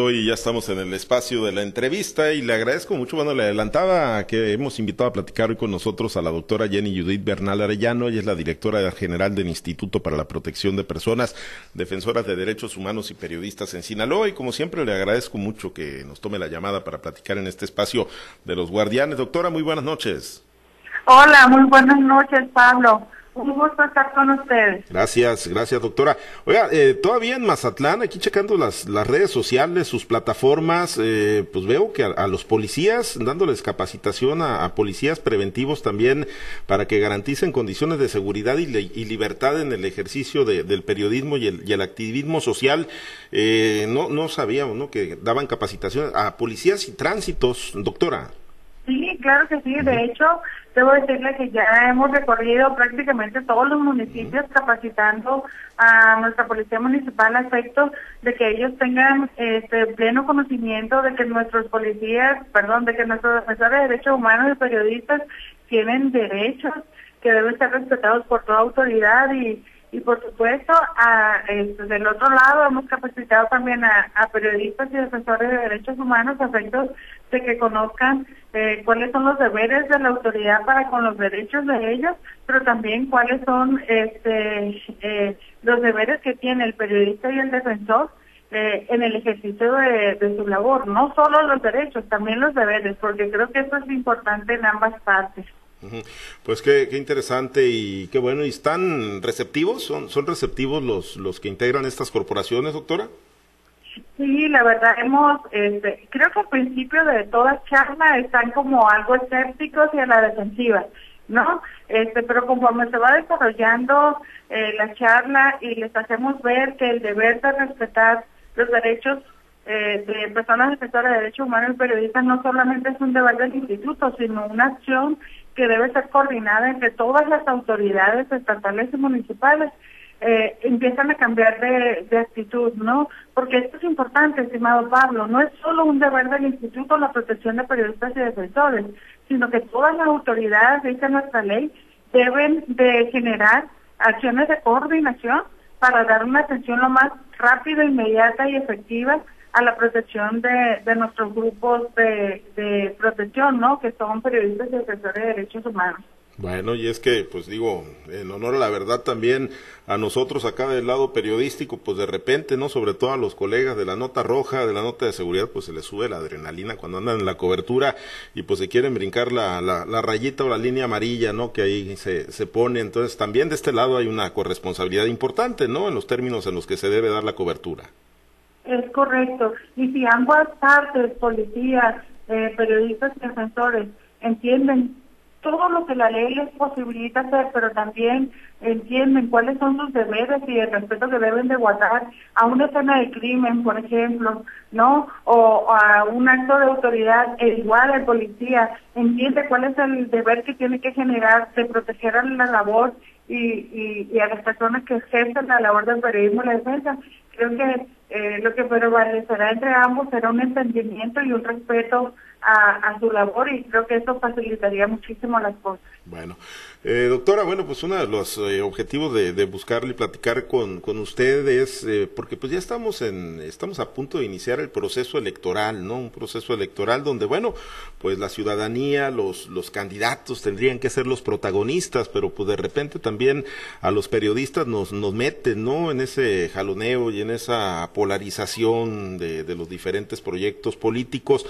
Hoy ya estamos en el espacio de la entrevista y le agradezco mucho. Bueno, le adelantaba que hemos invitado a platicar hoy con nosotros a la doctora Jenny Judith Bernal Arellano. Ella es la directora general del Instituto para la Protección de Personas, defensoras de derechos humanos y periodistas en Sinaloa. Y como siempre, le agradezco mucho que nos tome la llamada para platicar en este espacio de los guardianes. Doctora, muy buenas noches. Hola, muy buenas noches, Pablo. Un gusto estar con ustedes. Gracias, gracias doctora. Oiga, eh, todavía en Mazatlán, aquí checando las, las redes sociales, sus plataformas, eh, pues veo que a, los policías, dándoles capacitación a, policías preventivos también para que garanticen condiciones de seguridad y, libertad en el ejercicio del periodismo y el, activismo social. Eh, no, no sabíamos ¿no? que daban capacitación a policías y tránsitos, doctora. Sí, claro que sí. De hecho, debo decirle que ya hemos recorrido prácticamente todos los municipios capacitando a nuestra policía municipal a efecto de que ellos tengan este pleno conocimiento de que nuestros policías, perdón, de que nuestros defensores de derechos humanos y periodistas tienen derechos que deben ser respetados por toda autoridad y y por supuesto, a, este, del otro lado hemos capacitado también a, periodistas y defensores de derechos humanos a efectos de que conozcan eh, cuáles son los deberes de la autoridad para con los derechos de ellos, pero también cuáles son este, eh, los deberes que tiene el periodista y el defensor eh, en el ejercicio de, de, su labor. No solo los derechos, también los deberes, porque creo que eso es importante en ambas partes. Pues qué, qué, interesante y qué bueno. ¿Y están receptivos? ¿Son, son receptivos los, los que integran estas corporaciones, doctora? Sí, la verdad hemos, este, creo que al principio de toda charla están como algo escépticos y a la defensiva, ¿no? Este, pero conforme se va desarrollando eh, la charla y les hacemos ver que el deber de respetar los derechos eh, de personas defensoras de derechos humanos y periodistas no solamente es un deber del instituto, sino una acción que debe ser coordinada entre todas las autoridades estatales y municipales. Eh, empiezan a cambiar de, actitud, ¿no? Porque esto es importante, estimado Pablo, no es solo un deber del instituto la protección de periodistas y defensores, sino que todas las autoridades, dice nuestra ley, deben de generar acciones de coordinación para dar una atención lo más rápida, inmediata y efectiva a la protección de, de nuestros grupos de, de, protección, ¿no? Que son periodistas y defensores de derechos humanos. Bueno, y es que, pues digo, en honor a la verdad también a nosotros acá del lado periodístico, pues de repente, ¿no? Sobre todo a los colegas de la nota roja, de la nota de seguridad, pues se les sube la adrenalina cuando andan en la cobertura y pues se quieren brincar la, la, la rayita o la línea amarilla, ¿no? Que ahí se, se pone. Entonces también de este lado hay una corresponsabilidad importante, ¿no? En los términos en los que se debe dar la cobertura. Es correcto. Y si ambas partes, policías, eh, periodistas y defensores, entienden todo lo que la ley les posibilita hacer, pero también entienden cuáles son sus deberes y el respeto que deben de guardar a una escena de crimen, por ejemplo, ¿no? O a un acto de autoridad, e igual el policía entiende cuál es el deber que tiene que generar de proteger a la labor y, y, a las personas que ejercen la labor del periodismo y la defensa. Creo que eh, lo que prevalecerá entre ambos será un entendimiento y un respeto a, su labor y creo que eso facilitaría muchísimo las cosas. Bueno, eh, doctora, bueno, pues uno de los eh, objetivos de, de buscarle y platicar con, con usted es, eh, porque pues ya estamos en, estamos a punto de iniciar el proceso electoral, ¿no? Un proceso electoral donde, bueno, pues la ciudadanía, los, los candidatos tendrían que ser los protagonistas, pero pues de repente también a los periodistas nos, nos meten, ¿no? En ese jaloneo y en esa polarización de, de los diferentes proyectos políticos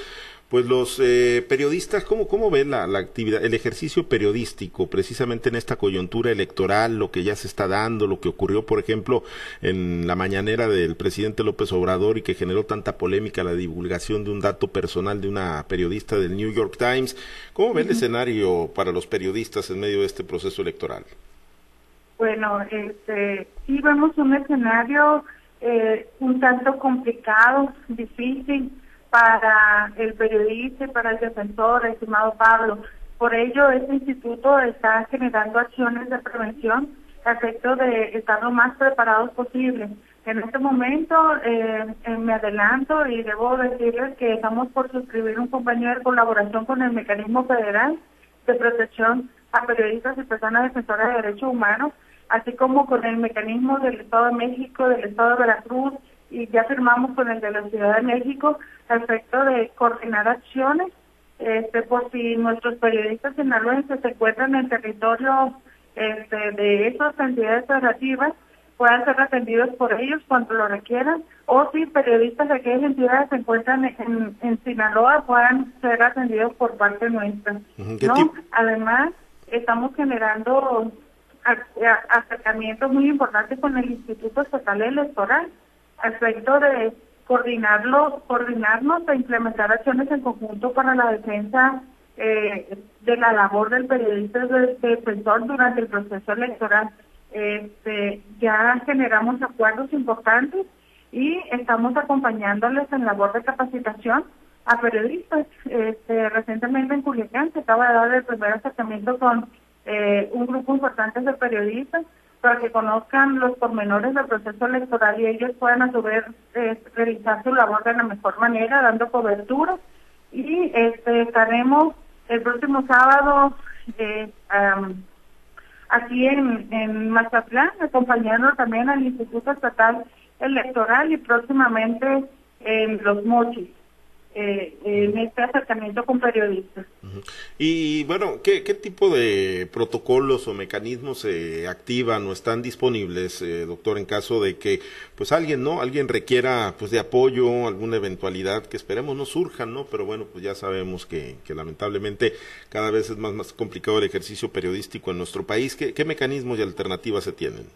pues los eh, periodistas, ¿cómo, cómo ven la, la, actividad, el ejercicio periodístico precisamente en esta coyuntura electoral, lo que ya se está dando, lo que ocurrió, por ejemplo, en la mañanera del presidente López Obrador y que generó tanta polémica la divulgación de un dato personal de una periodista del New York Times? ¿Cómo ven el escenario para los periodistas en medio de este proceso electoral? Bueno, este, sí vemos un escenario eh, un tanto complicado, difícil para el periodista y para el defensor, estimado Pablo. Por ello, este instituto está generando acciones de prevención a efecto de estar lo más preparados posible. En este momento eh, me adelanto y debo decirles que estamos por suscribir un convenio de colaboración con el Mecanismo Federal de Protección a Periodistas y Personas Defensoras de Derechos Humanos, así como con el mecanismo del Estado de México, del Estado de Veracruz y ya firmamos con el de la Ciudad de México al efecto de coordinar acciones este, por si nuestros periodistas sinaloenses se encuentran en territorio este, de esas entidades federativas, puedan ser atendidos por ellos cuando lo requieran, o si periodistas de aquellas entidades se encuentran en, en Sinaloa, puedan ser atendidos por parte nuestra. ¿no? Además, estamos generando acercamientos muy importantes con el Instituto Estatal Electoral, al efecto de coordinarlo, coordinarnos e implementar acciones en conjunto para la defensa eh, de la labor del periodista de, defensor durante el proceso electoral. Este, ya generamos acuerdos importantes y estamos acompañándoles en labor de capacitación a periodistas. Este, recientemente en Culiacán se acaba de dar el primer acercamiento con eh, un grupo importante de periodistas para que conozcan los pormenores del proceso electoral y ellos puedan a su vez eh, realizar su labor de la mejor manera, dando cobertura. Y este, estaremos el próximo sábado eh, aquí en, en Mazatlán, acompañando también al Instituto Estatal Electoral y próximamente en Los Mochis. Eh, en este acercamiento con periodistas. Y bueno, ¿qué, ¿qué, tipo de protocolos o mecanismos se activan o están disponibles, eh, doctor, en caso de que pues alguien, ¿no? Alguien requiera pues de apoyo, alguna eventualidad que esperemos no surja, ¿no? Pero bueno, pues ya sabemos que, que lamentablemente cada vez es más, más complicado el ejercicio periodístico en nuestro país. ¿Qué, qué mecanismos y alternativas se tienen?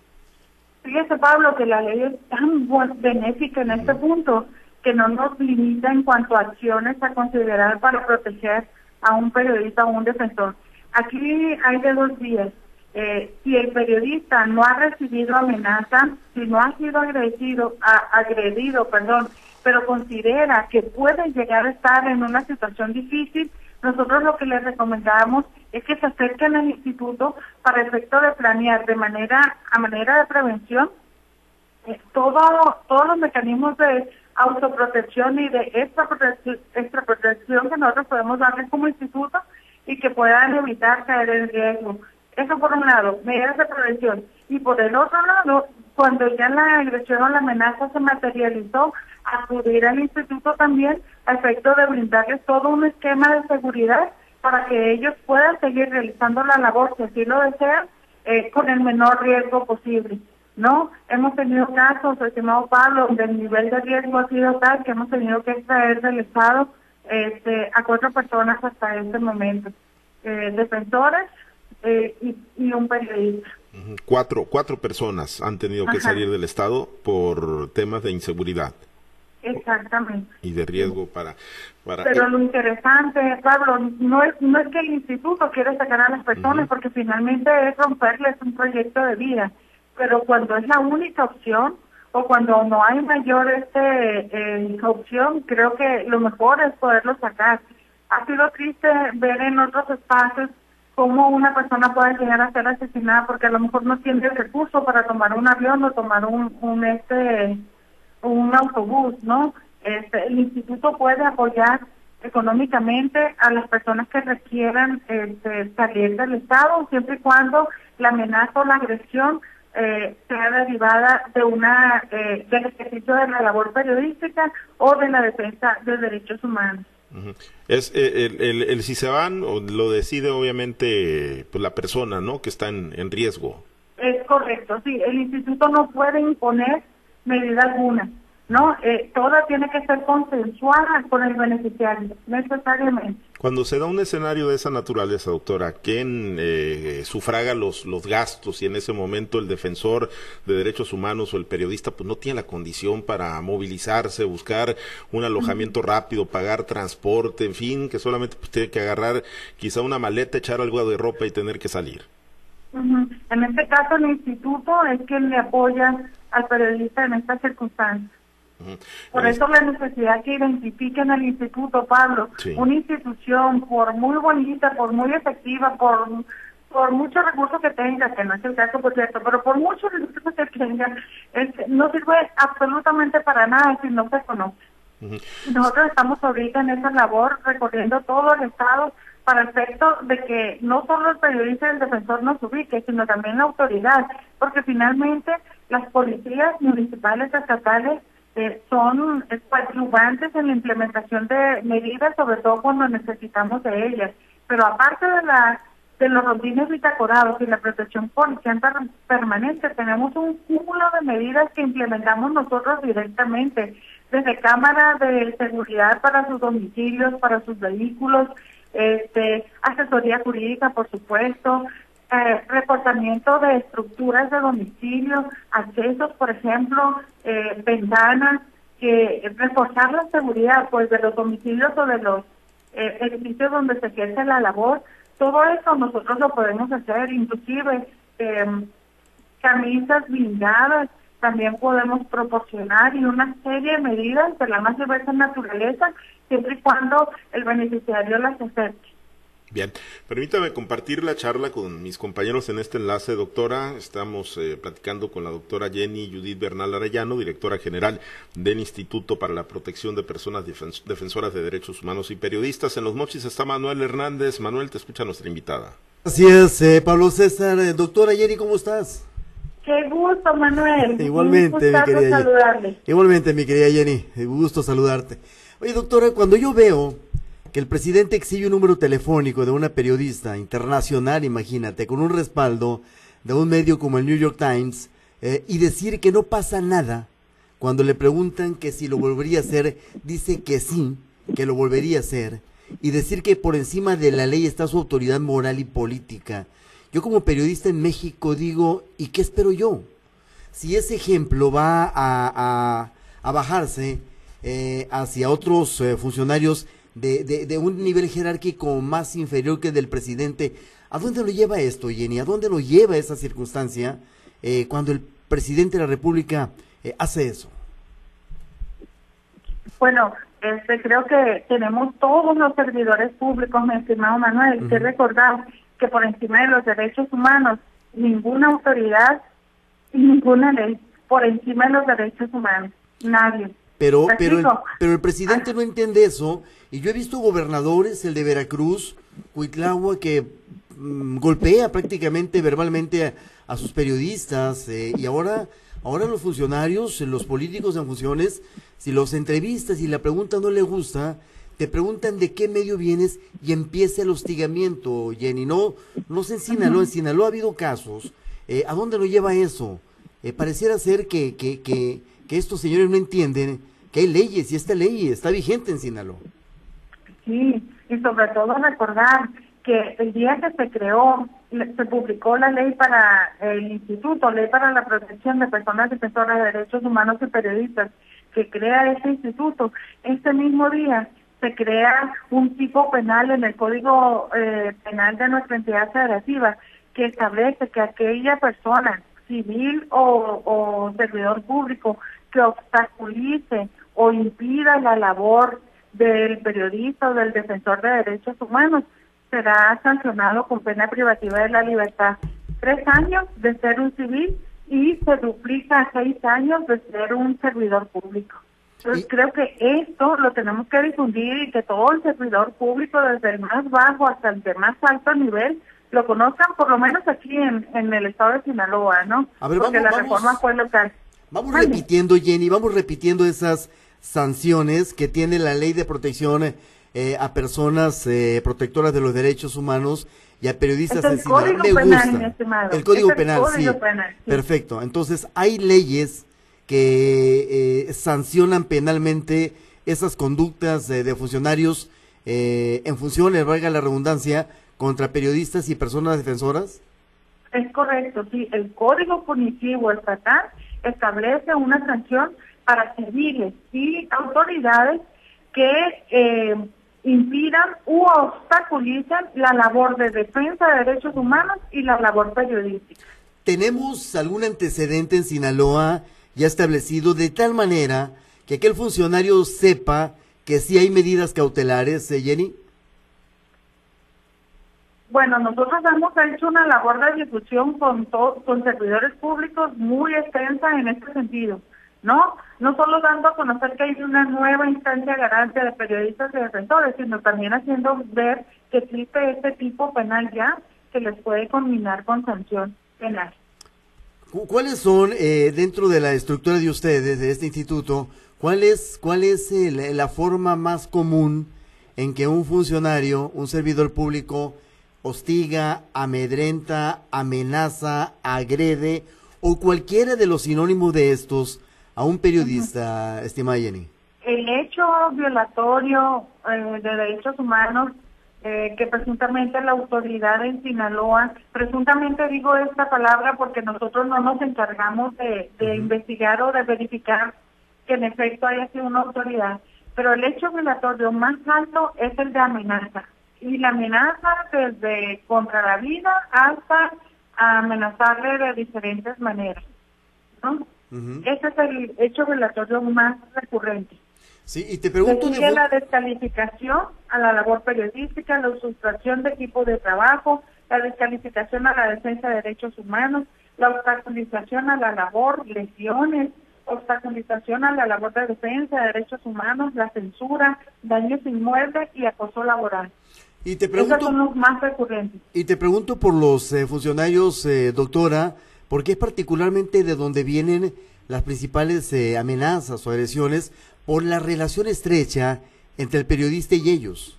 Fíjese, Pablo, que la ley es tan benéfica en este punto que no nos limita en cuanto a acciones a considerar para proteger a un periodista o un defensor. Aquí hay de dos días. Eh, si el periodista no ha recibido amenaza, si no ha sido agredido, agredido, perdón, pero considera que puede llegar a estar en una situación difícil, nosotros lo que le recomendamos es que se acerquen al instituto para efecto de planear de manera a manera de prevención eh, todo, todos los mecanismos de autoprotección y de extra protección, que nosotros podemos darles como instituto y que puedan evitar caer en riesgo. Eso por un lado, medidas de prevención. Y por el otro lado, cuando ya la agresión o la amenaza se materializó, acudir al instituto también a efecto de brindarles todo un esquema de seguridad para que ellos puedan seguir realizando la labor, si así lo desean, eh, con el menor riesgo posible. ¿No? Hemos tenido casos, estimado Pablo, donde el nivel de riesgo ha sido tal que hemos tenido que extraer del Estado este, a cuatro personas hasta este momento, eh, defensores eh, y, un periodista. Cuatro, cuatro personas han tenido que salir del Estado por temas de inseguridad. Exactamente. Y de riesgo para... para Pero lo interesante, Pablo, no es, no es que el instituto quiera sacar a las personas, porque finalmente es romperles un proyecto de vida pero cuando es la única opción o cuando no hay mayor este eh, opción, creo que lo mejor es poderlo sacar. Ha sido triste ver en otros espacios cómo una persona puede llegar a ser asesinada porque a lo mejor no tiene el recurso para tomar un avión o tomar un, un este un autobús, ¿no? Este, el instituto puede apoyar económicamente a las personas que requieran este, salir del Estado, siempre y cuando la amenaza o la agresión eh, sea derivada de una eh, del ejercicio de la labor periodística o de la defensa de derechos humanos. Es eh, el, el, si se van o lo decide obviamente pues, la persona, ¿no? Que está en, en riesgo. Es correcto, sí. El instituto no puede imponer medida alguna. ¿No? Eh, toda tiene que ser consensuada con el beneficiario, necesariamente. Cuando se da un escenario de esa naturaleza, doctora, ¿quién eh, sufraga los, los gastos y en ese momento el defensor de derechos humanos o el periodista pues no tiene la condición para movilizarse, buscar un alojamiento rápido, pagar transporte, en fin, que solamente pues, tiene que agarrar quizá una maleta, echar algo de ropa y tener que salir? En este caso el instituto es quien le apoya al periodista en estas circunstancias. Por eso la necesidad que identifiquen al instituto, Pablo, una institución por muy bonita, por muy efectiva, por por muchos recursos que tenga, que no es el caso por cierto, pero por muchos recursos que tenga, no sirve absolutamente para nada si no se conoce. Nosotros estamos ahorita en esa labor recorriendo todo el Estado para el efecto de que no solo el periodista y el defensor nos ubique, sino también la autoridad, porque finalmente las policías municipales, estatales, eh, son coadyuvantes en la implementación de medidas, sobre todo cuando necesitamos de ellas. Pero aparte de la de los rondines bitacorados y la protección policial permanente, tenemos un cúmulo de medidas que implementamos nosotros directamente, desde cámara de seguridad para sus domicilios, para sus vehículos, este, asesoría jurídica, por supuesto, eh, reportamiento de estructuras de domicilio, accesos, por ejemplo, eh, ventanas, que reforzar la seguridad pues de los domicilios o de los eh, edificios donde se ejerce la labor. Todo eso nosotros lo podemos hacer, inclusive em, camisas blindadas también podemos proporcionar y una serie de medidas de la más diversa naturaleza, siempre y cuando el beneficiario las acepte. Bien, permítame compartir la charla con mis compañeros en este enlace, doctora. Estamos eh, platicando con la doctora Jenny Judith Bernal Arellano, directora general del Instituto para la Protección de Personas Defensoras de Derechos Humanos y Periodistas. En los mochis está Manuel Hernández. Manuel, te escucha nuestra invitada. Así es, eh, Pablo César. Eh, doctora Jenny, ¿cómo estás? Qué gusto, Manuel. Igualmente, mi querida Jenny. Igualmente, mi querida Jenny. Gusto saludarte. Oye, doctora, cuando yo veo que el presidente exhibe un número telefónico de una periodista internacional, imagínate, con un respaldo de un medio como el New York Times, eh, y decir que no pasa nada, cuando le preguntan que si lo volvería a hacer, dice que sí, que lo volvería a hacer, y decir que por encima de la ley está su autoridad moral y política. Yo como periodista en México digo, ¿y qué espero yo? Si ese ejemplo va a, a, bajarse eh, hacia otros eh, funcionarios de, de, un nivel jerárquico más inferior que el del presidente. ¿A dónde lo lleva esto, Jenny? ¿A dónde lo lleva esa circunstancia eh, cuando el presidente de la República eh, hace eso? Bueno, este, creo que tenemos todos los servidores públicos, mi estimado Manuel, que recordar que por encima de los derechos humanos, ninguna autoridad y ninguna ley por encima de los derechos humanos, nadie. Pero, pero, el, pero el presidente no entiende eso. Y yo he visto gobernadores, el de Veracruz, Huitlahua, que mm, golpea prácticamente verbalmente a, sus periodistas. Eh, y ahora, ahora los funcionarios, los políticos en funciones, si los entrevistas y la pregunta no le gusta, te preguntan de qué medio vienes y empieza el hostigamiento, Jenny. No, no se en Sinaloa, en Sinaloa ha habido casos. Eh, ¿A dónde lo lleva eso? Eh, pareciera ser que, que, que, que estos señores no entienden que hay leyes y esta ley está vigente en Sinaloa. Sí, y sobre todo recordar que el día que se creó, se publicó la ley para el instituto, ley para la protección de personas defensoras de derechos humanos y periodistas, que crea ese instituto, este mismo día se crea un tipo penal en el Código eh, Penal de nuestra entidad federativa que establece que aquella persona, civil o, o servidor público, que obstaculice o impida la labor del periodista o del defensor de derechos humanos, será sancionado con pena privativa de la libertad. Tres años de ser un civil y se duplica a seis años de ser un servidor público. Entonces creo que esto lo tenemos que difundir y que todo el servidor público, desde el más bajo hasta el de más alto nivel, lo conozcan por lo menos aquí en, en el estado de Sinaloa, ¿no? Porque la reforma fue local. Vamos repitiendo, Jenny, vamos repitiendo esas sanciones que tiene la ley de protección eh, a personas eh, protectoras de los derechos humanos y a periodistas el código penal, El código penal, sí. Perfecto. Entonces, hay leyes que eh, sancionan penalmente esas conductas de funcionarios en función, le valga la redundancia, contra periodistas y personas defensoras. Es correcto, sí. El código punitivo estatal establece una sanción para civiles y autoridades que eh, impidan u obstaculicen la labor de defensa de derechos humanos y la labor periodística. ¿Tenemos algún antecedente en Sinaloa ya establecido de tal manera que aquel funcionario sepa que sí hay medidas cautelares, eh, Jenny? Bueno, nosotros hemos hecho una labor de difusión con, con servidores públicos muy extensa en este sentido. ¿no? No solo dando a conocer que hay una nueva instancia garante de periodistas y defensores, sino también haciendo ver que existe este tipo penal ya que les puede combinar con sanción penal. ¿Cuáles son, eh, dentro de la estructura de ustedes, de este instituto, cuál es, cuál es la forma más común en que un funcionario, un servidor público, hostiga, amedrenta, amenaza, agrede o cualquiera de los sinónimos de estos a un periodista, estimada Jenny? El hecho violatorio eh, de derechos humanos eh, que presuntamente la autoridad en Sinaloa, presuntamente digo esta palabra porque nosotros no nos encargamos de, investigar o de verificar que en efecto haya sido una autoridad, pero el hecho violatorio más alto es el de amenaza. Y la amenaza desde contra la vida hasta amenazarle de diferentes maneras. ¿no? Ese es el hecho violatorio más recurrente. Sí, y te pregunto... de... la descalificación a la labor periodística, la sustracción de equipo de trabajo, la descalificación a la defensa de derechos humanos, la obstaculización a la labor, lesiones, obstaculización a la labor de defensa de derechos humanos, la censura, daños inmuebles y acoso laboral. Y te pregunto, Esos son los más recurrentes. Y te pregunto por los eh, funcionarios, eh, doctora, porque es particularmente de donde vienen las principales eh, amenazas o agresiones por la relación estrecha entre el periodista y ellos.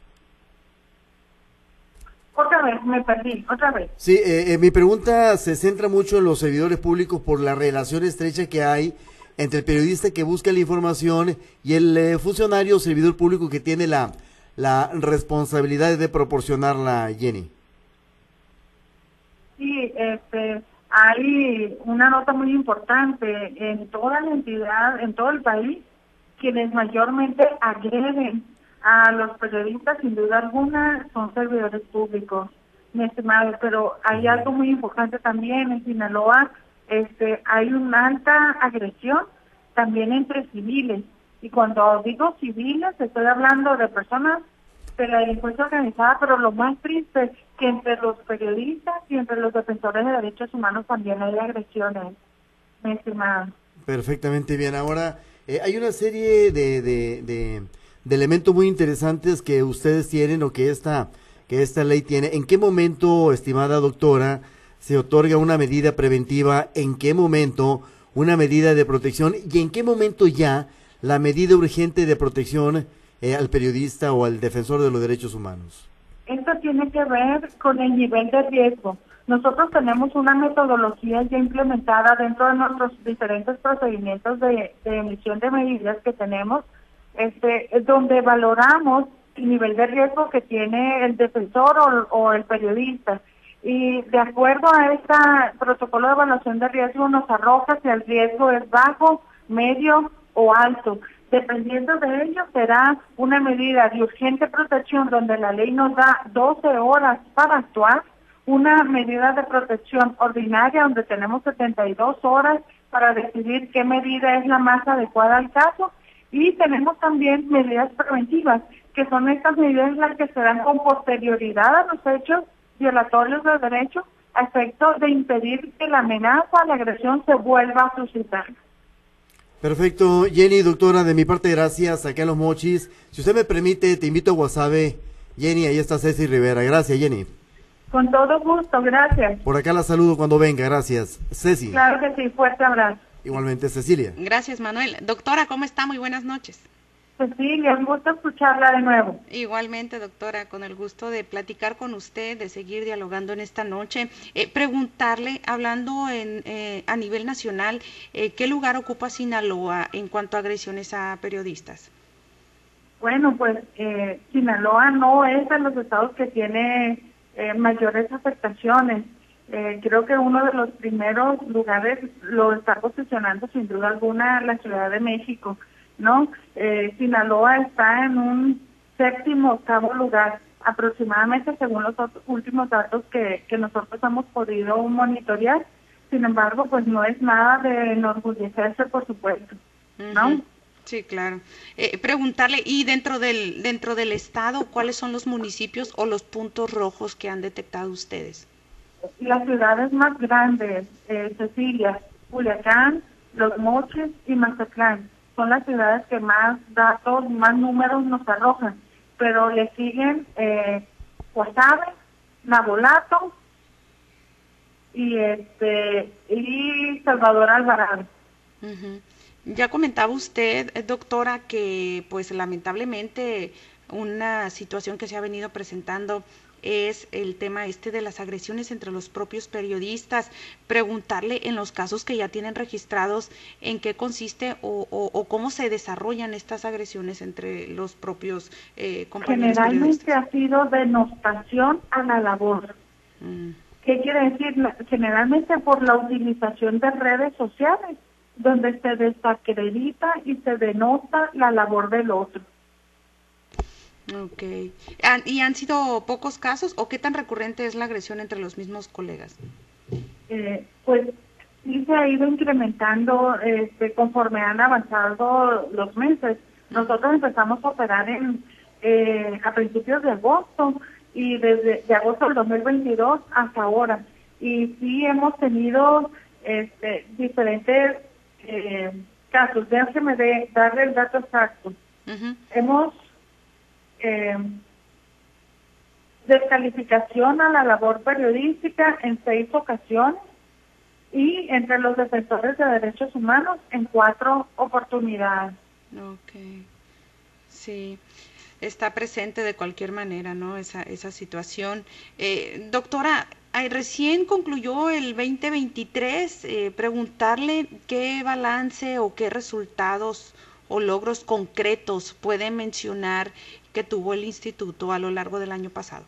Otra vez, me perdí, otra vez. Sí, eh, eh, mi pregunta se centra mucho en los servidores públicos por la relación estrecha que hay entre el periodista que busca la información y el eh, funcionario o servidor público que tiene la, la responsabilidad de proporcionarla, Jenny. Sí, este, hay una nota muy importante en toda la entidad, en todo el país, quienes mayormente agreden a los periodistas, sin duda alguna, son servidores públicos, mi estimado, pero hay algo muy importante también en Sinaloa, este, hay una alta agresión también entre civiles. Y cuando digo civiles, estoy hablando de personas de la delincuencia organizada, pero lo más triste es que entre los periodistas y entre los defensores de derechos humanos también hay agresiones, mi estimado. Perfectamente bien. Ahora, eh, hay una serie de, de, elementos muy interesantes que ustedes tienen o que esta, que esta ley tiene. ¿En qué momento, estimada doctora, se otorga una medida preventiva? ¿En qué momento una medida de protección? ¿Y en qué momento ya la medida urgente de protección eh, al periodista o al defensor de los derechos humanos? Esto tiene que ver con el nivel de riesgo. Nosotros tenemos una metodología ya implementada dentro de nuestros diferentes procedimientos de, emisión de medidas que tenemos, este, donde valoramos el nivel de riesgo que tiene el defensor o, el periodista. Y de acuerdo a este protocolo de evaluación de riesgo nos arroja si el riesgo es bajo, medio o alto. Dependiendo de ello, será una medida de urgente protección donde la ley nos da 12 horas para actuar una medida de protección ordinaria donde tenemos 72 horas para decidir qué medida es la más adecuada al caso y tenemos también medidas preventivas, que son estas medidas las que se dan con posterioridad a los hechos violatorios de derechos a efecto de impedir que la amenaza, la agresión se vuelva a suscitar. Perfecto, Jenny, doctora, de mi parte gracias, aquí a los mochis. Si usted me permite, te invito a Guasave. Jenny, ahí está Ceci Rivera. Gracias, Jenny. Con todo gusto, gracias. Por acá la saludo cuando venga, gracias. Ceci. Claro que sí, fuerte abrazo. Igualmente, Cecilia. Gracias, Manuel. Doctora, ¿cómo está? Muy buenas noches. Cecilia, un gusto escucharla de nuevo. Igualmente, doctora, con el gusto de platicar con usted, de seguir dialogando en esta noche. Eh, preguntarle, hablando en, eh, a nivel nacional, eh, ¿qué lugar ocupa Sinaloa en cuanto a agresiones a periodistas? Bueno, pues Sinaloa no es de los estados que tiene eh, mayores afectaciones. Eh, creo que uno de los primeros lugares lo está posicionando sin duda alguna la Ciudad de México, ¿no? Eh, Sinaloa está en un séptimo, octavo lugar aproximadamente según los últimos datos que, que nosotros hemos podido monitorear. Sin embargo, pues no es nada de enorgullecerse, por supuesto, ¿no? Sí, claro. Eh, preguntarle, y dentro del, dentro del estado, ¿cuáles son los municipios o los puntos rojos que han detectado ustedes? Las ciudades más grandes, eh, Cecilia, Culiacán, Los Moches y Mazatlán, son las ciudades que más datos, más números nos arrojan, pero le siguen eh, Guasave, Nabolato, y este y Salvador Alvarado. Ya comentaba usted, eh, doctora, que pues lamentablemente una situación que se ha venido presentando es el tema este de las agresiones entre los propios periodistas, preguntarle en los casos que ya tienen registrados en qué consiste o, cómo se desarrollan estas agresiones entre los propios eh, compañeros Generalmente ha sido denostación a la labor. Mm. ¿Qué quiere decir? Generalmente por la utilización de redes sociales, donde se desacredita y se denota la labor del otro. Ok. ¿Y han sido pocos casos o qué tan recurrente es la agresión entre los mismos colegas? Eh, pues sí se ha ido incrementando este, conforme han avanzado los meses. Nosotros empezamos a operar en eh, a principios de agosto y desde de agosto del 2022 hasta ahora. Y sí hemos tenido este, diferentes eh, casos. Déjeme de, darle el dato exacto. Hemos eh, descalificación a la labor periodística en seis ocasiones y entre los defensores de derechos humanos en cuatro oportunidades. Ok, sí, está presente de cualquier manera, ¿no? Esa, situación. Eh, doctora, recién concluyó el 2023, eh, preguntarle qué balance o qué resultados o logros concretos puede mencionar que tuvo el instituto a lo largo del año pasado.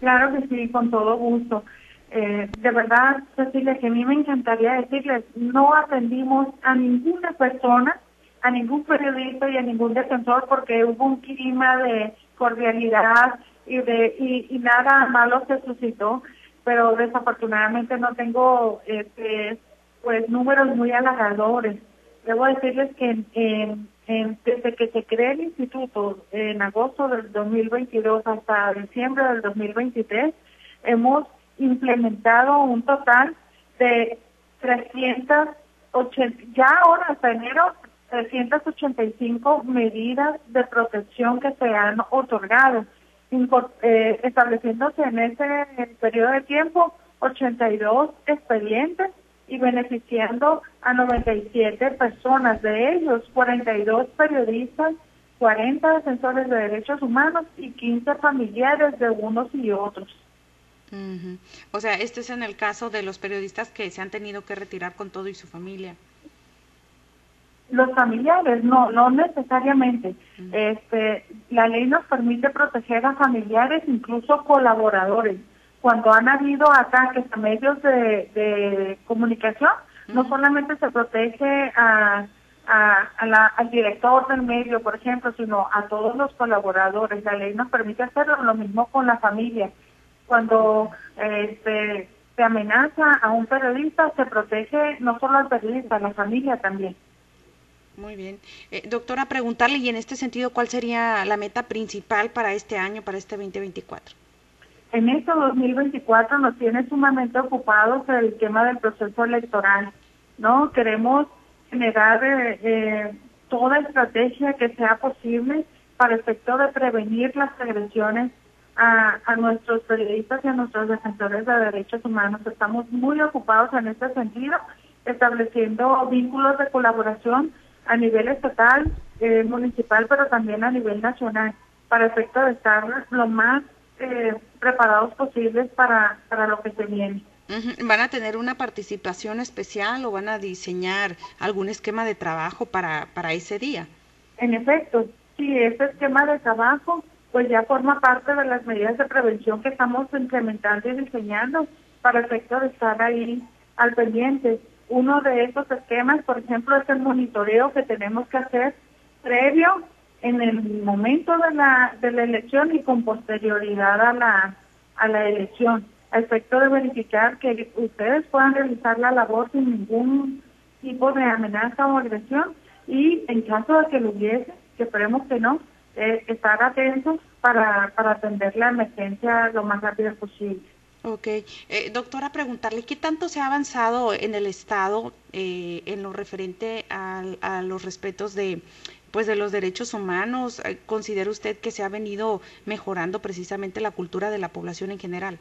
Claro que sí, con todo gusto. Eh, de verdad, Cecilia, que a mí me encantaría decirles, no atendimos a ninguna persona, a ningún periodista y a ningún defensor porque hubo un clima de cordialidad y de y, nada malo se suscitó, pero desafortunadamente no tengo este, pues números muy halagadores. Debo decirles que desde que se cree el instituto en agosto del 2022 hasta diciembre del 2023, hemos implementado un total de 380, ya ahora hasta enero, 385 medidas de protección que se han otorgado, eh, estableciéndose en ese periodo de tiempo 82 expedientes y beneficiando a 97 personas, de ellos 42 periodistas, 40 defensores de derechos humanos y 15 familiares de unos y otros. O sea, este es en el caso de los periodistas que se han tenido que retirar con todo y su familia. Los familiares, no, no necesariamente. Este, la ley nos permite proteger a familiares, incluso colaboradores cuando han habido ataques a medios de, comunicación, no solamente se protege a, al director del medio, por ejemplo, sino a todos los colaboradores. La ley nos permite hacerlo, lo mismo con la familia. Cuando este, se amenaza a un periodista, se protege no solo al periodista, a la familia también. Muy bien. Eh, doctora, preguntarle, y en este sentido, ¿cuál sería la meta principal para este año, para este 2024? En este 2024 nos tiene sumamente ocupados el tema del proceso electoral, ¿no? Queremos generar eh, eh, toda estrategia que sea posible para efecto de prevenir las agresiones a, a, nuestros periodistas y a nuestros defensores de derechos humanos. Estamos muy ocupados en este sentido, estableciendo vínculos de colaboración a nivel estatal, eh, municipal, pero también a nivel nacional, para efecto de estar lo más eh, preparados posibles para, para lo que se viene. ¿Van a tener una participación especial o van a diseñar algún esquema de trabajo para, para ese día? En efecto, sí, ese esquema de trabajo pues ya forma parte de las medidas de prevención que estamos implementando y diseñando para efecto de estar ahí al pendiente. Uno de esos esquemas, por ejemplo, es el monitoreo que tenemos que hacer previo en el momento de la, de la elección y con posterioridad a la, a la elección, a efecto de verificar que ustedes puedan realizar la labor sin ningún tipo de amenaza o agresión y en caso de que lo hubiese, que esperemos que no, eh, estar atentos para, para atender la emergencia lo más rápido posible. Ok. Eh, doctora, preguntarle, ¿qué tanto se ha avanzado en el Estado eh, en lo referente a los respetos de pues de los derechos humanos, eh, ¿considera usted que se ha venido mejorando precisamente la cultura de la población en general?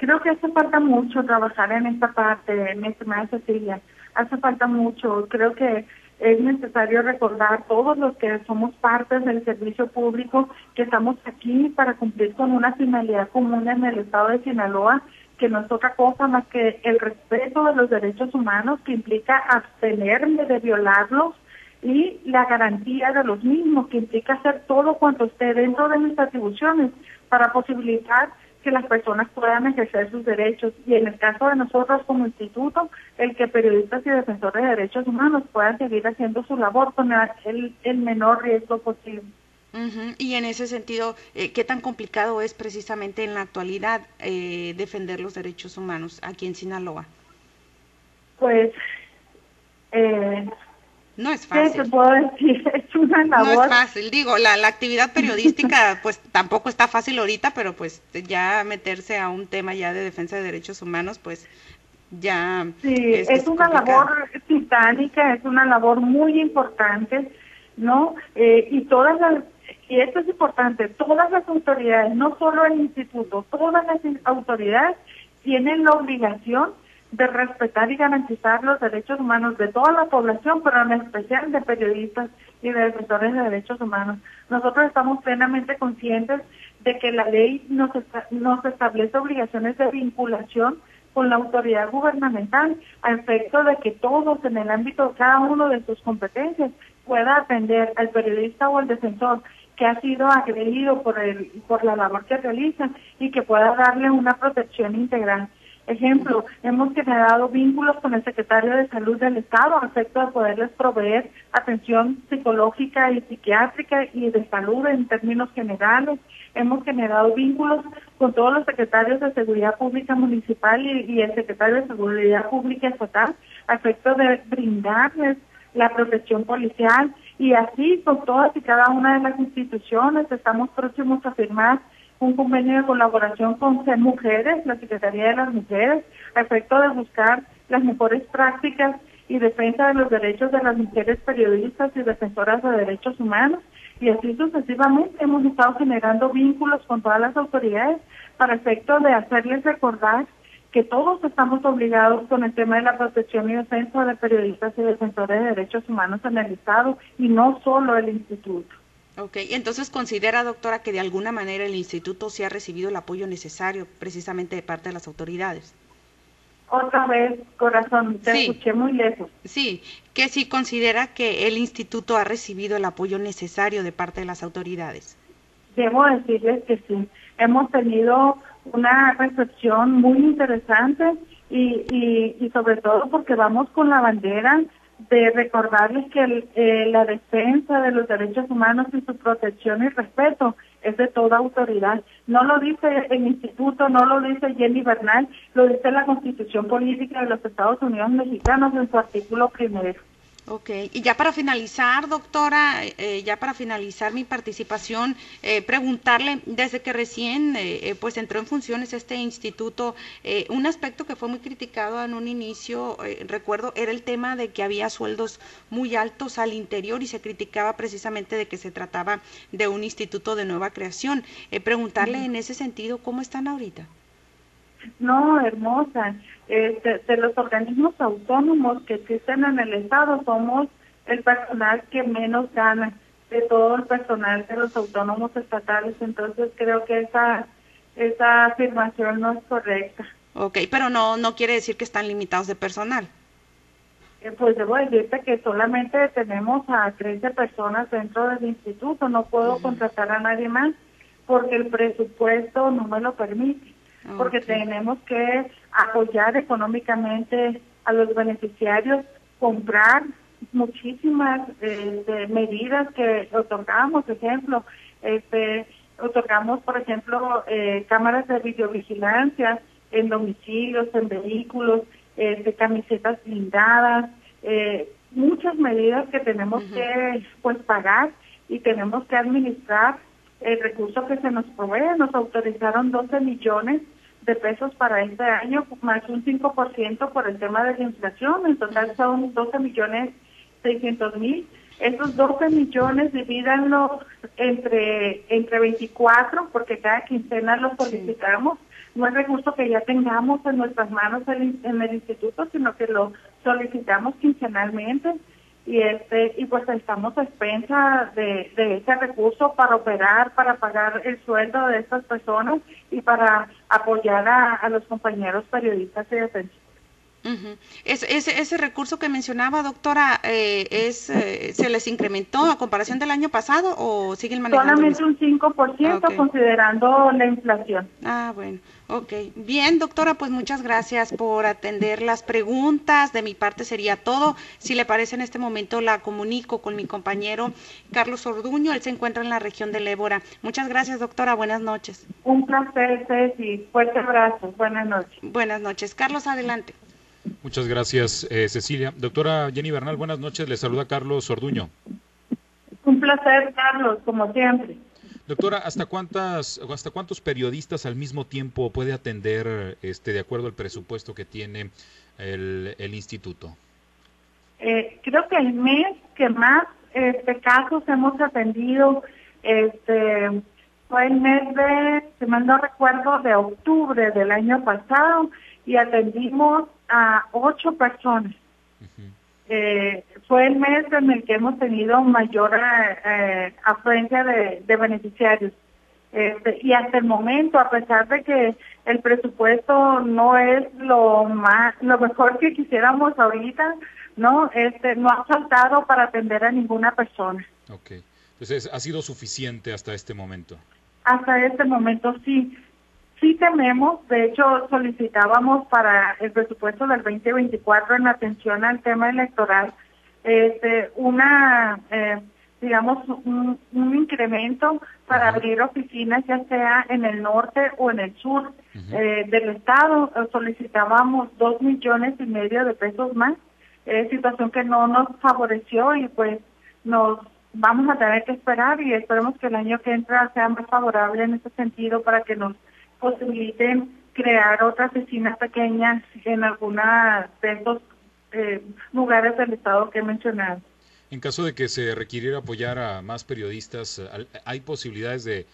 creo que hace falta mucho trabajar en esta parte, mi estimada Cecilia. Hace falta mucho. Creo que es necesario recordar todos los que somos partes del servicio público que estamos aquí para cumplir con una finalidad común en el estado de Sinaloa, que no es otra cosa más que el respeto de los derechos humanos que implica abstenerme de violarlos y la garantía de los mismos que implica hacer todo cuanto esté dentro de mis atribuciones para posibilitar que las personas puedan ejercer sus derechos y en el caso de nosotros como instituto, el que periodistas y defensores de derechos humanos puedan seguir haciendo su labor con el, el menor riesgo posible. Y en ese sentido, eh, ¿qué tan complicado es precisamente en la actualidad eh, defender los derechos humanos aquí en Sinaloa? Pues eh, no es fácil. ¿Qué puedo decir? Es una labor. No es fácil. Digo, la, la actividad periodística, pues tampoco está fácil ahorita, pero pues ya meterse a un tema ya de defensa de derechos humanos, pues ya. Sí, es, una labor titánica, es una labor muy importante, ¿no? Eh, y todas las. Y esto es importante, todas las autoridades, no solo el instituto, todas las autoridades tienen la obligación de respetar y garantizar los derechos humanos de toda la población, pero en especial de periodistas y de defensores de derechos humanos. Nosotros estamos plenamente conscientes de que la ley nos, nos establece obligaciones de vinculación con la autoridad gubernamental a efecto de que todos en el ámbito de cada uno de sus competencias pueda atender al periodista o al defensor que ha sido agredido por el por la labor que realiza y que pueda darle una protección integral. Ejemplo, hemos generado vínculos con el secretario de Salud del Estado a efecto de poderles proveer atención psicológica y psiquiátrica y de salud en términos generales. Hemos generado vínculos con todos los secretarios de Seguridad Pública Municipal y, el secretario de Seguridad Pública Estatal a efecto de brindarles la protección policial y así con todas y cada una de las instituciones estamos próximos a firmar un convenio de colaboración con ser Mujeres, la Secretaría de las Mujeres, a efecto de buscar las mejores prácticas y defensa de los derechos de las mujeres periodistas y defensoras de derechos humanos. Y así sucesivamente hemos estado generando vínculos con todas las autoridades para efecto de hacerles recordar que todos estamos obligados con el tema de la protección y defensa de periodistas y defensores de derechos humanos en el Estado y no solo el Instituto. Ok, entonces considera, doctora, que de alguna manera el instituto sí ha recibido el apoyo necesario precisamente de parte de las autoridades. Otra vez, corazón, te escuché muy lejos. Sí, que sí considera que el instituto ha recibido el apoyo necesario de parte de las autoridades. Debo decirles que sí, hemos tenido una recepción muy interesante y, y, y sobre todo porque vamos con la bandera de recordarles que eh, la defensa de los derechos humanos y su protección y respeto es de toda autoridad. No lo dice el instituto, no lo dice Jenny Bernal, lo dice la Constitución Política de los Estados Unidos Mexicanos en su artículo primero. Ok, y ya para finalizar, doctora, eh, ya para finalizar mi participación, eh, preguntarle, desde que recién eh, pues entró en funciones este instituto, un aspecto que fue muy criticado en un inicio, recuerdo, era el tema de que había sueldos muy altos al interior y se criticaba precisamente de que se trataba de un instituto de nueva creación. preguntarle en ese sentido, ¿cómo están ahorita? No, hermosa. Este, de los organismos autónomos que existen en el Estado, somos el personal que menos gana de todo el personal de los autónomos estatales. Entonces creo que esa, esa afirmación no es correcta. Ok, pero no, no quiere decir que están limitados de personal. Eh, pues debo decirte que solamente tenemos a 13 personas dentro del instituto, no puedo contratar a nadie más porque el presupuesto no me lo permite porque tenemos que apoyar económicamente a los beneficiarios, comprar muchísimas eh, medidas que otorgamos, por ejemplo, este, otorgamos, por ejemplo, eh, cámaras de videovigilancia en domicilios, en vehículos, este, camisetas blindadas, eh, muchas medidas que tenemos que pues pagar y tenemos que administrar el recurso que se nos provee. Nos autorizaron 12 millones de pesos para este año, más un 5% por el tema de la inflación. En total son 12 millones 600 mil. Esos 12 millones divídanlo entre, entre 24, porque cada quincena lo solicitamos. no es recurso que ya tengamos en nuestras manos en el instituto, sino que lo solicitamos quincenalmente y este y pues estamos a expensa de, ese recurso para operar, para pagar el sueldo de estas personas y para apoyar a, los compañeros periodistas y defensores. Ese, recurso que mencionaba, doctora, eh, es eh, ¿se les incrementó a comparación del año pasado o siguen manejando? Solamente un 5% considerando la inflación. Ah, bueno. Ok, bien, doctora, pues muchas gracias por atender las preguntas. De mi parte sería todo. Si le parece en este momento la comunico con mi compañero Carlos Orduño. Él se encuentra en la región del Ébora. Muchas gracias, doctora. Buenas noches. Un placer, Ceci. Fuerte abrazo. Buenas noches. Buenas noches. Carlos, adelante. Muchas gracias, eh, Cecilia. Doctora Jenny Bernal, buenas noches. Le saluda Carlos Orduño. Un placer, Carlos, como siempre. Doctora, ¿hasta cuántas, hasta cuántos periodistas al mismo tiempo puede atender, este, de acuerdo al presupuesto que tiene el, instituto? Eh, creo que el mes que más este, casos hemos atendido, este, fue el mes de, si mal no recuerdo, de octubre del año pasado y atendimos a ocho personas. Eh, fue el mes en el que hemos tenido mayor eh, eh, afluencia de, beneficiarios. Este, y hasta el momento, a pesar de que el presupuesto no es lo más, lo mejor que quisiéramos ahorita, no, este, no ha faltado para atender a ninguna persona. Ok, entonces ha sido suficiente hasta este momento. Hasta este momento sí. Sí tememos, de hecho solicitábamos para el presupuesto del 2024 en atención al tema electoral este, una, eh, digamos, un, incremento para abrir oficinas ya sea en el norte o en el sur eh, del estado. Solicitábamos dos millones y medio de pesos más, eh, situación que no nos favoreció y pues nos vamos a tener que esperar y esperemos que el año que entra sea más favorable en ese sentido para que nos posibiliten crear otras oficinas pequeñas en alguna de esos eh, lugares del Estado que he mencionado. En caso de que se requiriera apoyar a más periodistas, ¿hay posibilidades de,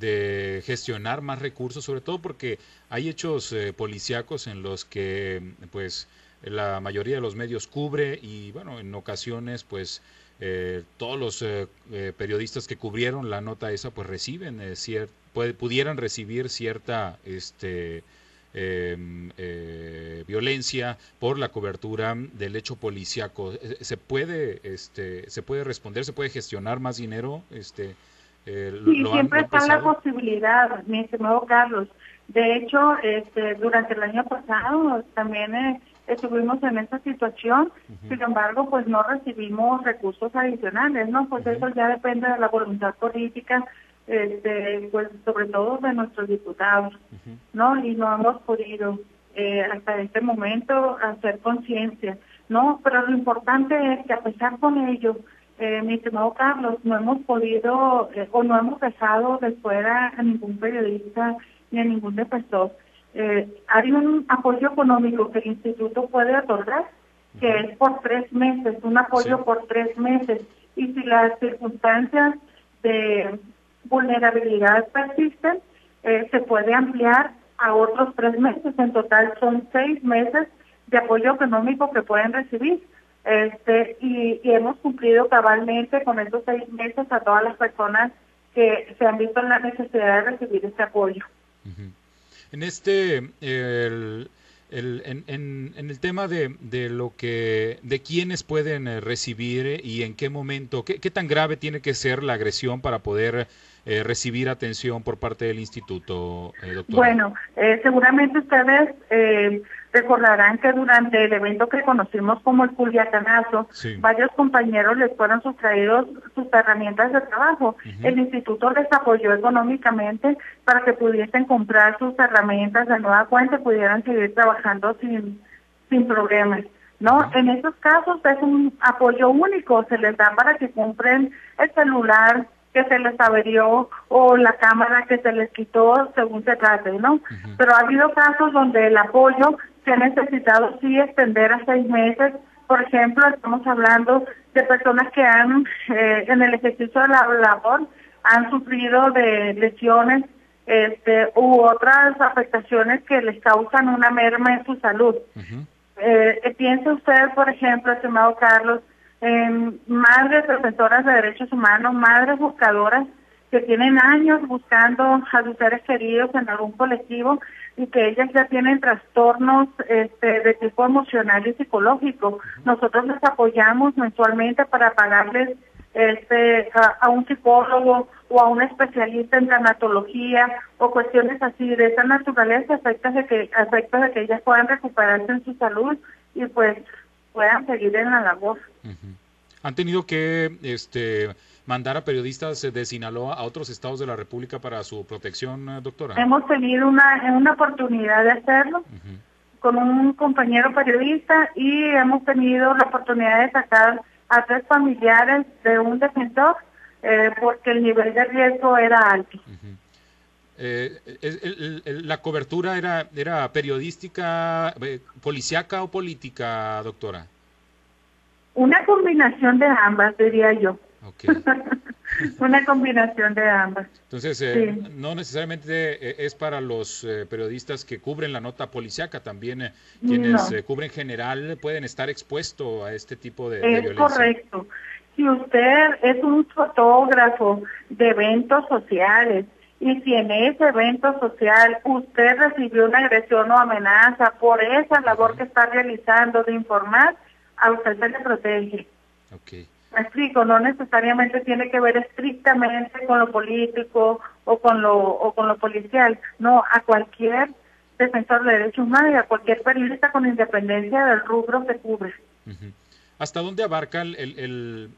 de gestionar más recursos, sobre todo porque hay hechos eh, policíacos en los que pues la mayoría de los medios cubre y bueno, en ocasiones pues eh, todos los eh, periodistas que cubrieron la nota esa pues reciben pudieran recibir cierta este Em, eh, violencia por la cobertura del hecho policíaco. Eh, ¿Se puede, este, se puede responder, se puede gestionar más dinero? Este, eh, sí, siempre está la posibilidad, mi estimado Carlos. De hecho, este, durante el año pasado también eh, estuvimos en esta situación, sin embargo, pues no recibimos recursos adicionales, ¿no? Pues eso ya depende de la voluntad política este, pues sobre todo de nuestros diputados, ¿no? Y no hemos podido eh, hasta este momento hacer conciencia, ¿no? Pero lo importante es que a pesar con ello, eh, mi estimado Carlos, no hemos podido eh, o no hemos dejado de fuera a ningún periodista ni a ningún defensor. Eh, hay un apoyo económico que el instituto puede otorgar, que es por tres meses, un apoyo por tres meses. Y si las circunstancias de vulnerabilidades persisten, eh, se puede ampliar a otros tres meses. En total son seis meses de apoyo económico que pueden recibir. Este, y, hemos cumplido cabalmente con esos seis meses a todas las personas que se han visto en la necesidad de recibir este apoyo. En este, el, el, en, en, el tema de, de, lo que, de quiénes pueden eh, recibir y en qué momento, qué, qué tan grave tiene que ser la agresión para poder eh, recibir atención por parte del instituto, eh, doctora? Bueno, eh, seguramente ustedes eh, recordarán que durante el evento que conocimos como el Culiacanazo, varios compañeros les fueron sustraídos sus herramientas de trabajo. El instituto les apoyó económicamente para que pudiesen comprar sus herramientas de nueva cuenta y pudieran seguir trabajando sin, sin problemas. ¿no? En esos casos es un apoyo único, se les da para que compren el celular, que se les averió o la cámara que se les quitó según se trate, ¿no? Pero ha habido casos donde el apoyo se ha necesitado sí extender a seis meses. Por ejemplo, estamos hablando de personas que han, eh, en el ejercicio de la labor, han sufrido de lesiones este, u otras afectaciones que les causan una merma en su salud. eh, piensa usted, por ejemplo, estimado Carlos, en madres defensoras de derechos humanos, madres buscadoras que tienen años buscando a sus seres queridos en algún colectivo y que ellas ya tienen trastornos este, de tipo emocional y psicológico. Nosotros les apoyamos mensualmente para pagarles este, a, un psicólogo o a un especialista en tanatología o cuestiones así de esa naturaleza, efectos de que, efectos de que ellas puedan recuperarse en su salud y pues puedan seguir en la labor. ¿Han tenido que este, mandar a periodistas de Sinaloa a otros estados de la República para su protección, eh, doctora? Hemos tenido una, una oportunidad de hacerlo con un compañero periodista y hemos tenido la oportunidad de sacar a tres familiares de un defensor eh, porque el nivel de riesgo era alto. Eh, ¿La cobertura era, era periodística, policíaca o política, doctora? Una combinación de ambas, diría yo. Una combinación de ambas. Entonces, eh, no necesariamente eh, es para los eh, periodistas que cubren la nota policiaca, también quienes cubren general pueden estar expuestos a este tipo de, es violencia. correcto. Si usted es un fotógrafo de eventos sociales y si en ese evento social usted recibió una agresión o amenaza por esa labor que está realizando de informar, a usted se le protege. Okay. Me explico, no necesariamente tiene que ver estrictamente con lo político o con lo, o con lo policial, no, a cualquier defensor de derechos humanos y a cualquier periodista con independencia del rubro que cubre. ¿Hasta dónde abarca el,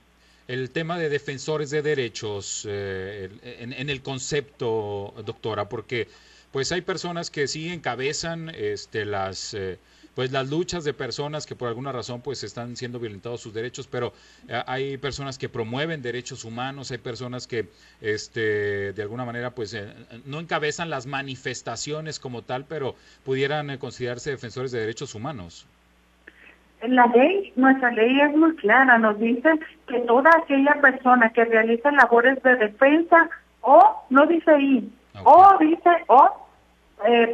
el, tema de defensores de derechos eh, en, en, el concepto, doctora? Porque pues hay personas que sí encabezan este, las... Eh, pues las luchas de personas que por alguna razón pues están siendo violentados sus derechos, pero eh, hay personas que promueven derechos humanos, hay personas que este de alguna manera pues eh, no encabezan las manifestaciones como tal, pero pudieran eh, considerarse defensores de derechos humanos. La ley, nuestra ley es muy clara, nos dice que toda aquella persona que realiza labores de defensa o no dice ahí, o dice o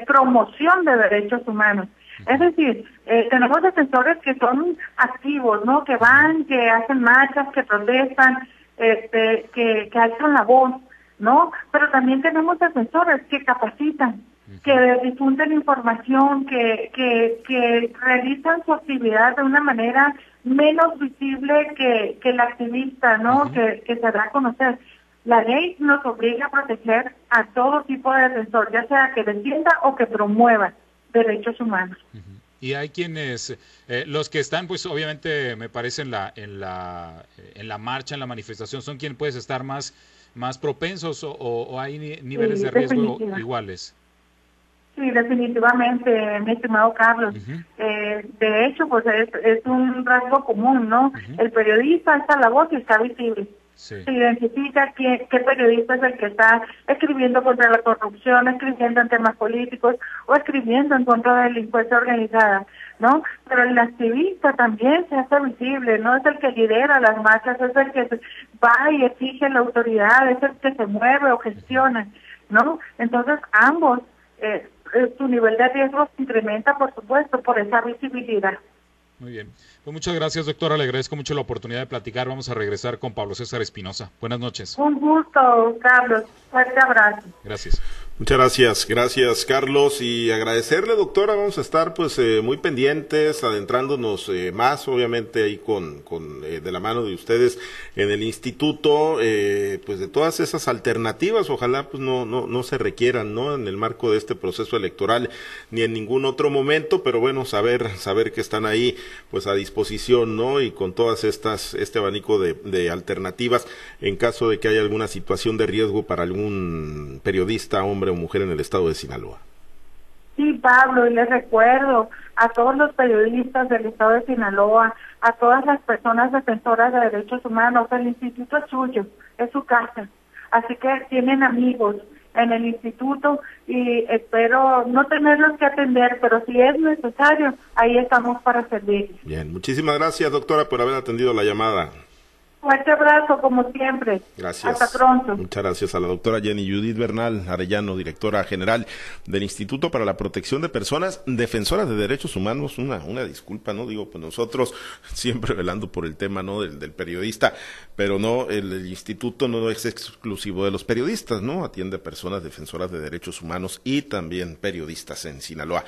promoción de derechos humanos. Es decir, eh, tenemos defensores que son activos, ¿no? Que van, que hacen marchas, que protestan, este, que, que alzan la voz, ¿no? Pero también tenemos defensores que capacitan, que difunden información, que, que, que realizan su actividad de una manera menos visible que, que el activista, ¿no? que, que se da a conocer. La ley nos obliga a proteger a todo tipo de defensor, ya sea que defienda o que promueva derechos humanos. Y hay quienes, eh, los que están, pues obviamente me parece en la, en la, en la marcha, en la manifestación, son quienes puedes estar más, más propensos o, hay niveles de riesgo iguales. Sí, definitivamente, mi estimado Carlos. eh, de hecho, pues es, es un rasgo común, ¿no? El periodista está la voz y está visible. Se identifica qué, qué periodista es el que está escribiendo contra la corrupción, escribiendo en temas políticos o escribiendo en contra de la delincuencia organizada, ¿no? Pero el activista también se hace visible, no es el que lidera las marchas, es el que va y exige la autoridad, es el que se mueve o gestiona, ¿no? Entonces ambos, eh, eh, su nivel de riesgo se incrementa, por supuesto, por esa visibilidad. Muy bien. Pues muchas gracias, doctora. Le agradezco mucho la oportunidad de platicar. Vamos a regresar con Pablo César Espinosa. Buenas noches. Un gusto, Carlos. Fuerte abrazo. Gracias. Muchas gracias, gracias Carlos y agradecerle doctora, vamos a estar pues eh, muy pendientes, adentrándonos eh, más obviamente ahí con, con eh, de la mano de ustedes en el instituto, pues de todas esas alternativas, ojalá pues no, no, no se requieran, ¿no? En el marco de este proceso electoral ni en ningún otro momento, pero bueno, saber, saber que están ahí pues a disposición, ¿no? Y con todas estas, este abanico de, de alternativas en caso de que haya alguna situación de riesgo para algún periodista, hombre mujer en el estado de Sinaloa. Sí, Pablo, y les recuerdo a todos los periodistas del estado de Sinaloa, a todas las personas defensoras de derechos humanos, el instituto es suyo, es su casa. Así que tienen amigos en el instituto y espero no tenerlos que atender, pero si es necesario, ahí estamos para servir. Bien, muchísimas gracias, doctora, por haber atendido la llamada. Fuerte abrazo, como siempre. Gracias. Hasta pronto. Muchas gracias a la doctora Jenny Judith Bernal Arellano, directora general del Instituto para la Protección de Personas, defensora de derechos humanos. Una, una disculpa, ¿no? Digo, pues nosotros siempre velando por el tema, ¿no? Del, del periodista, pero no, el, el, instituto no es exclusivo de los periodistas, ¿no? Atiende a personas defensoras de derechos humanos y también periodistas en Sinaloa.